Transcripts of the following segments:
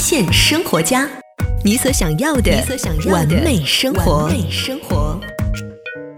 现生活家，你所想要的完美生活。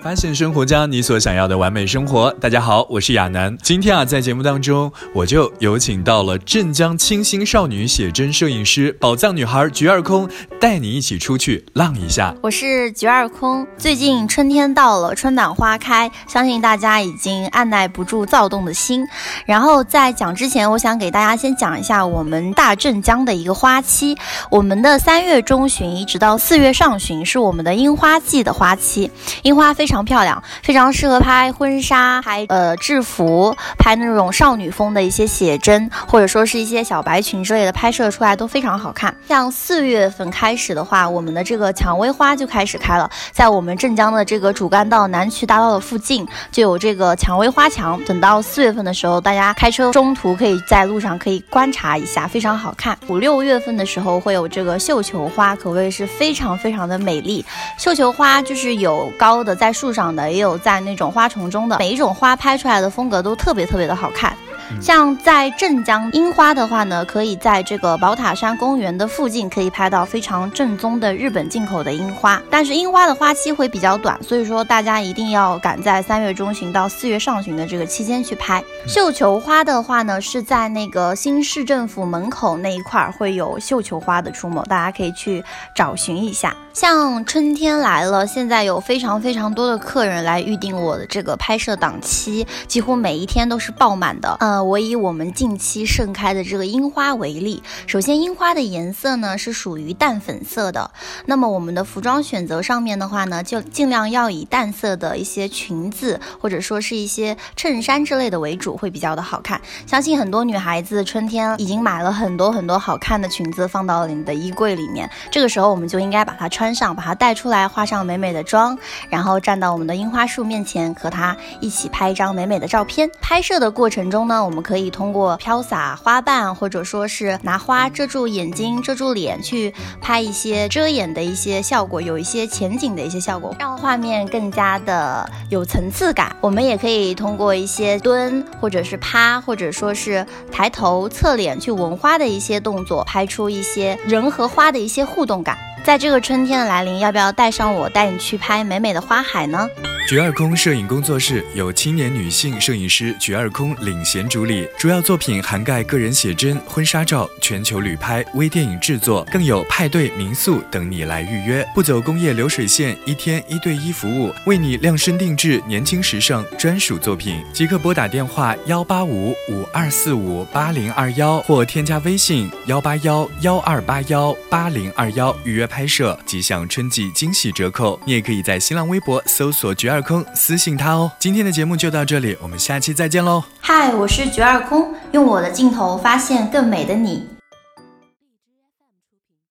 发现生活家，你所想要的完美生活。大家好，我是亚楠。今天啊，在节目当中，我就有请到了镇江清新少女写真摄影师宝藏女孩菊二空，带你一起出去浪一下。我是菊二空。最近春天到了，春暖花开，相信大家已经按耐不住躁动的心。然后在讲之前，我想给大家先讲一下我们大镇江的一个花期。我们的三月中旬一直到四月上旬是我们的樱花季的花期，樱花非常。非常漂亮，非常适合拍婚纱、拍呃制服、拍那种少女风的一些写真，或者说是一些小白裙之类的，拍摄出来都非常好看。像四月份开始的话，我们的这个蔷薇花就开始开了，在我们镇江的这个主干道南渠大道的附近就有这个蔷薇花墙。等到四月份的时候，大家开车中途可以在路上可以观察一下，非常好看。五六月份的时候会有这个绣球花，可谓是非常非常的美丽。绣球花就是有高的在。树上的也有在那种花丛中的，每一种花拍出来的风格都特别特别的好看。像在镇江樱花的话呢，可以在这个宝塔山公园的附近可以拍到非常正宗的日本进口的樱花。但是樱花的花期会比较短，所以说大家一定要赶在三月中旬到四月上旬的这个期间去拍。绣球花的话呢，是在那个新市政府门口那一块会有绣球花的出没，大家可以去找寻一下。像春天来了，现在有非常非常多的客人来预定我的这个拍摄档期，几乎每一天都是爆满的。我以我们近期盛开的这个樱花为例，首先樱花的颜色呢是属于淡粉色的，那么我们的服装选择上面的话呢，就尽量要以淡色的一些裙子或者说是一些衬衫之类的为主，会比较的好看。相信很多女孩子春天已经买了很多很多好看的裙子放到了你的衣柜里面，这个时候我们就应该把它穿上，把它带出来，化上美美的妆，然后站到我们的樱花树面前，和它一起拍一张美美的照片。拍摄的过程中呢，我我们可以通过飘洒花瓣，或者说是拿花遮住眼睛、遮住脸，去拍一些遮掩的一些效果，有一些前景的一些效果，让画面更加的有层次感。我们也可以通过一些蹲，或者是趴，或者说是抬头、侧脸去闻花的一些动作，拍出一些人和花的一些互动感。在这个春天的来临，要不要带上我，带你去拍美美的花海呢？菊二空摄影工作室由青年女性摄影师菊二空领衔主理，主要作品涵盖个人写真、婚纱照、全球旅拍、微电影制作，更有派对、民宿等你来预约，不走工业流水线，一天一对一服务，为你量身定制年轻时尚专属作品。即刻拨打电话幺八五五二四五八零二幺，或添加微信幺八幺幺二八幺八零二幺预约拍摄，即享春季惊喜折扣。你也可以在新浪微博搜索菊二。空私信他哦。今天的节目就到这里，我们下期再见喽。嗨，我是菊二空，用我的镜头发现更美的你。